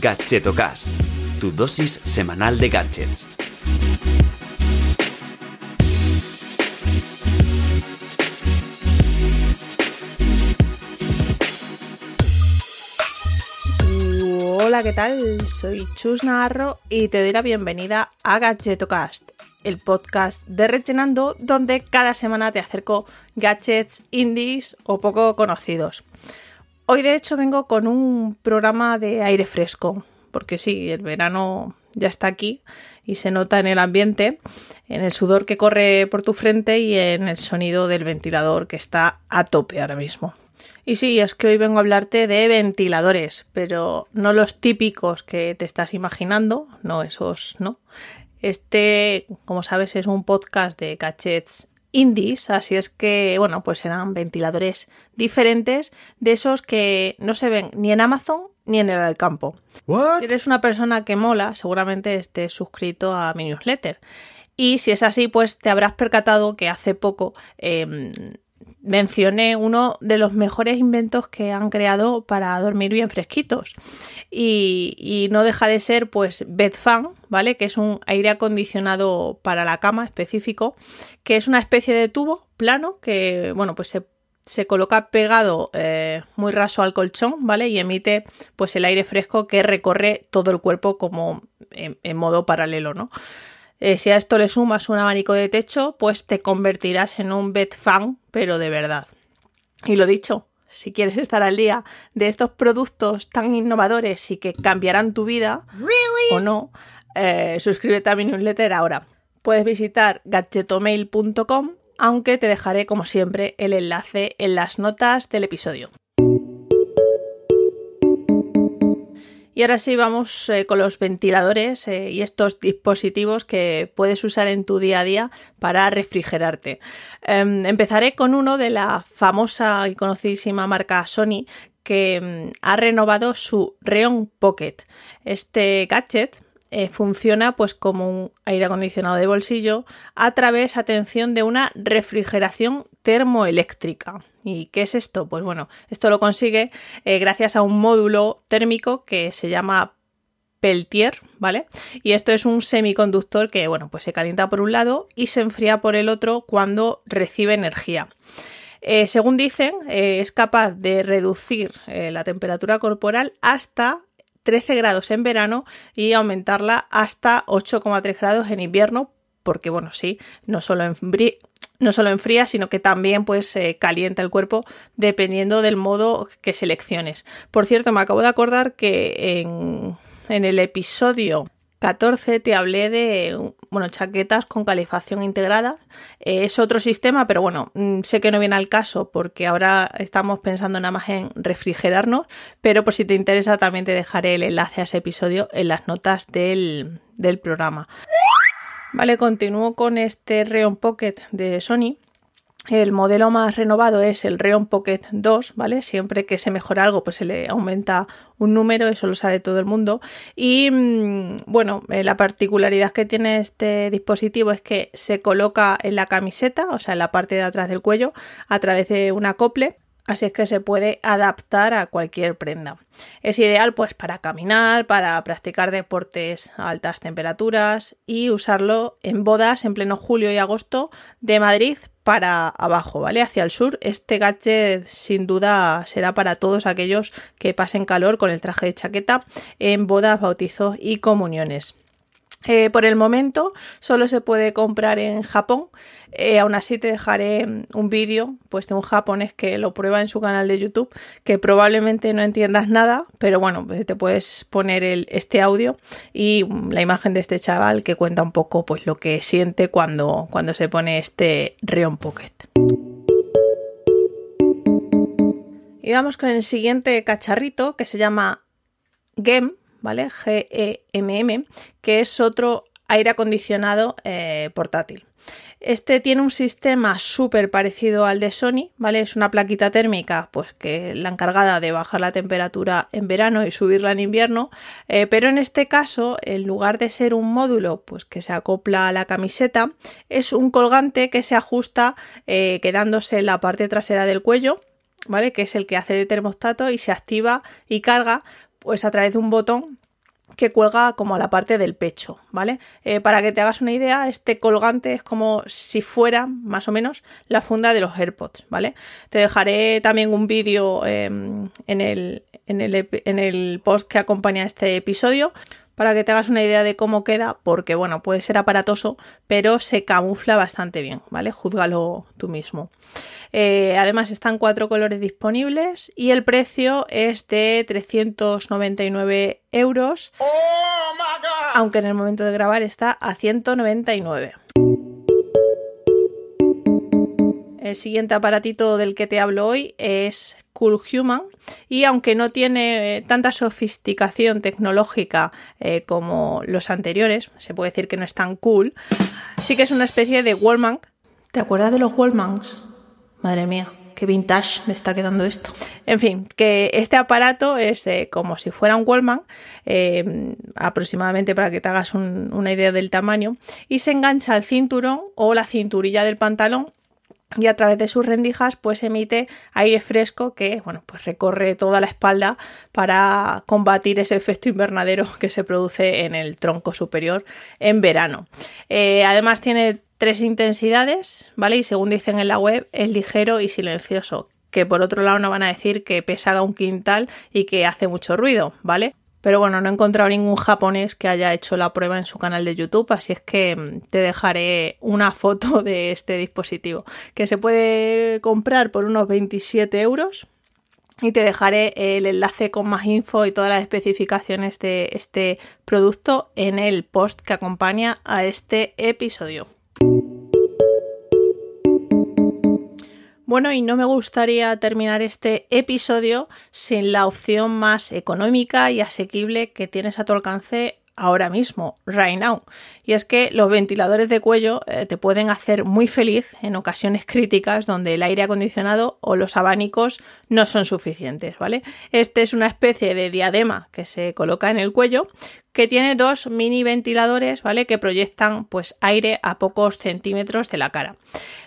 Gadgetocast, tu dosis semanal de gadgets. Hola, ¿qué tal? Soy Chus Navarro y te doy la bienvenida a Gadgetocast, el podcast de Rechenando donde cada semana te acerco gadgets indies o poco conocidos. Hoy de hecho vengo con un programa de aire fresco, porque sí, el verano ya está aquí y se nota en el ambiente, en el sudor que corre por tu frente y en el sonido del ventilador que está a tope ahora mismo. Y sí, es que hoy vengo a hablarte de ventiladores, pero no los típicos que te estás imaginando, no esos, no. Este, como sabes, es un podcast de gadgets indies, así es que, bueno, pues serán ventiladores diferentes de esos que no se ven ni en Amazon ni en el campo. Si eres una persona que mola, seguramente estés suscrito a mi newsletter. Y si es así, pues te habrás percatado que hace poco eh, mencioné uno de los mejores inventos que han creado para dormir bien fresquitos. Y, no deja de ser, pues, BedFan, ¿vale? Que es un aire acondicionado para la cama específico, que es una especie de tubo plano que, bueno, pues se coloca pegado eh, muy raso al colchón, ¿vale? Y emite pues el aire fresco que recorre todo el cuerpo como en, en modo paralelo, ¿no? Eh, si a esto le sumas un abanico de techo, pues te convertirás en un bed fan, pero de verdad. Y lo dicho, si quieres estar al día de estos productos tan innovadores y que cambiarán tu vida, o no, eh, suscríbete a mi newsletter ahora. Puedes visitar gadgetomail.com, aunque te dejaré, como siempre, el enlace en las notas del episodio. Y ahora sí vamos eh, con los ventiladores eh, y estos dispositivos que puedes usar en tu día a día para refrigerarte. Em, empezaré con uno de la famosa y conocidísima marca Sony que mm, ha renovado su Reon Pocket. Este gadget eh, funciona pues como un aire acondicionado de bolsillo a través, atención, de una refrigeración termoeléctrica. ¿Y qué es esto? Pues bueno, esto lo consigue eh, gracias a un módulo térmico que se llama Peltier, ¿vale? Y esto es un semiconductor que, bueno, pues se calienta por un lado y se enfría por el otro cuando recibe energía. Eh, según dicen, es capaz de reducir la temperatura corporal hasta 13 grados en verano y aumentarla hasta 8,3 grados en invierno, porque bueno, sí, no solo, enfría, no solo enfría, sino que también pues calienta el cuerpo dependiendo del modo que selecciones. Por cierto, me acabo de acordar que en, en el episodio 14 te hablé de bueno, chaquetas con calefacción integrada. Eh, es otro sistema, pero bueno, mm, sé que no viene al caso porque ahora estamos pensando nada más en refrigerarnos, pero por si te interesa también te dejaré el enlace a ese episodio en las notas del, del programa. Vale, continúo con este Reon Pocket de Sony el modelo más renovado es el Reon Pocket 2, ¿vale? Siempre que se mejora algo, pues se le aumenta un número, eso lo sabe todo el mundo. Y mm, bueno, eh, la particularidad que tiene este dispositivo es que se coloca en la camiseta, o sea, en la parte de atrás del cuello, a través de un acople. Así es que se puede adaptar a cualquier prenda. Es ideal pues para caminar, para practicar deportes a altas temperaturas y usarlo en bodas en pleno julio y agosto de Madrid para abajo, ¿vale? Hacia el sur. Este gadget sin duda será para todos aquellos que pasen calor con el traje de chaqueta en bodas, bautizos y comuniones. Eh, por el momento solo se puede comprar en Japón. Eh, aún así te dejaré un vídeo pues, de un japonés que lo prueba en su canal de YouTube, que probablemente no entiendas nada, pero bueno, pues, te puedes poner este audio y la imagen de este chaval que cuenta un poco pues, lo que siente cuando, cuando se pone este Reon Pocket. Y vamos con el siguiente cacharrito que se llama GEM ¿vale? GEMM, que es otro aire acondicionado eh, portátil. Este tiene un sistema súper parecido al de Sony, ¿vale? Es una plaquita térmica, pues que la encargada de bajar la temperatura en verano y subirla en invierno, eh, pero en este caso, en lugar de ser un módulo, pues que se acopla a la camiseta, es un colgante que se ajusta eh, quedándose en la parte trasera del cuello, ¿vale? Que es el que hace de termostato y se activa y carga pues a través de un botón que cuelga como a la parte del pecho, ¿vale? Eh, para que te hagas una idea, este colgante es como si fuera más o menos la funda de los AirPods, ¿vale? Te dejaré también un vídeo em, en, el, en, el, en el post que acompaña este episodio para que te hagas una idea de cómo queda, porque bueno, puede ser aparatoso, pero se camufla bastante bien, ¿vale? Júzgalo tú mismo. Eh, además están cuatro colores disponibles y el precio es de 399 euros, aunque en el momento de grabar está a 199. El siguiente aparatito del que te hablo hoy es Cool Human y aunque no tiene eh, tanta sofisticación tecnológica eh, como los anteriores, se puede decir que no es tan cool, sí que es una especie de Wallman. ¿Te acuerdas de los Wallmans? Madre mía, qué vintage me está quedando esto. En fin, que este aparato es eh, como si fuera un Wallman, aproximadamente para que te hagas una idea del tamaño, y se engancha al cinturón o la cinturilla del pantalón y a través de sus rendijas pues emite aire fresco que bueno pues recorre toda la espalda para combatir ese efecto invernadero que se produce en el tronco superior en verano. Eh, además tiene tres intensidades vale y según dicen en la web es ligero y silencioso que por otro lado no van a decir que pesa un quintal y que hace mucho ruido vale pero bueno, no he encontrado ningún japonés que haya hecho la prueba en su canal de YouTube, así es que mm, te dejaré una foto de este dispositivo que se puede comprar por unos 27 euros. Y te dejaré el enlace con más info y todas las especificaciones de este producto en el post que acompaña a este episodio. Bueno, y no me gustaría terminar este episodio sin la opción más económica y asequible que tienes a tu alcance ahora mismo, right now. Y es que los ventiladores de cuello eh, te pueden hacer muy feliz en ocasiones críticas donde el aire acondicionado o los abanicos no son suficientes, ¿vale? Este es una especie de diadema que se coloca en el cuello que tiene dos mini ventiladores, ¿vale? Que proyectan pues aire a pocos centímetros de la cara.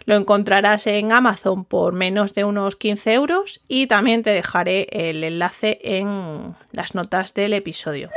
Lo encontrarás en Amazon por menos de unos 15 euros y también te dejaré el enlace en las notas del episodio.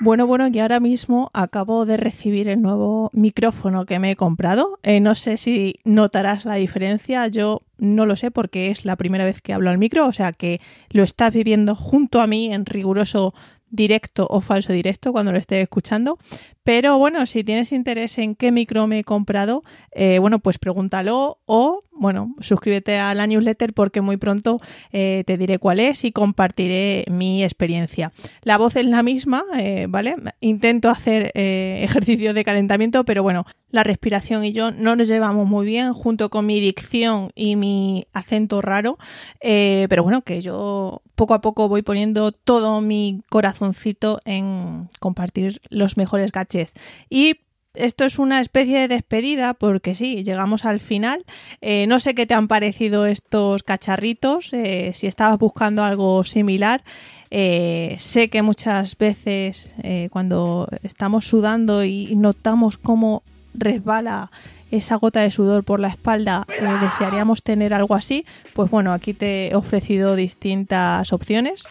Bueno, bueno, y ahora mismo acabo de recibir el nuevo micrófono que me he comprado. Eh, no sé si notarás la diferencia, yo no lo sé porque es la primera vez que hablo al micro, o sea que lo estás viviendo junto a mí en riguroso directo o falso directo cuando lo esté escuchando. Pero bueno, si tienes interés en qué micro me he comprado, eh, bueno, pues pregúntalo o, bueno, suscríbete a la newsletter porque muy pronto eh, te diré cuál es y compartiré mi experiencia. La voz es la misma, eh, ¿vale? Intento hacer ejercicio de calentamiento, pero bueno, la respiración y yo no nos llevamos muy bien junto con mi dicción y mi acento raro, pero bueno, que yo poco a poco voy poniendo todo mi corazoncito en compartir los mejores gadgets. Y esto es una especie de despedida porque sí, llegamos al final. Eh, no sé qué te han parecido estos cacharritos, eh, si estabas buscando algo similar. Eh, sé que muchas veces cuando estamos sudando y notamos cómo resbala esa gota de sudor por la espalda, desearíamos tener algo así, pues bueno, aquí te he ofrecido distintas opciones.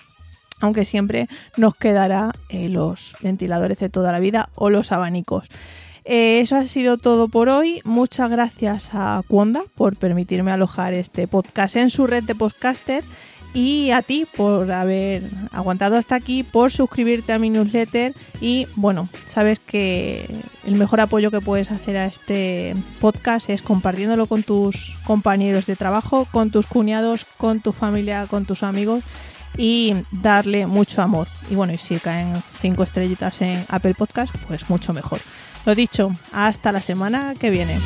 Aunque siempre nos quedará los ventiladores de toda la vida o los abanicos. Eh, eso ha sido todo por hoy. Muchas gracias a Cuonda por permitirme alojar este podcast en su red de podcaster y a ti por haber aguantado hasta aquí, por suscribirte a mi newsletter y bueno, sabes que el mejor apoyo que puedes hacer a este podcast es compartiéndolo con tus compañeros de trabajo, con tus cuñados, con tu familia, con tus amigos y darle mucho amor. Y bueno, y si caen cinco estrellitas en Apple Podcast, pues mucho mejor. Lo dicho, hasta la semana que viene.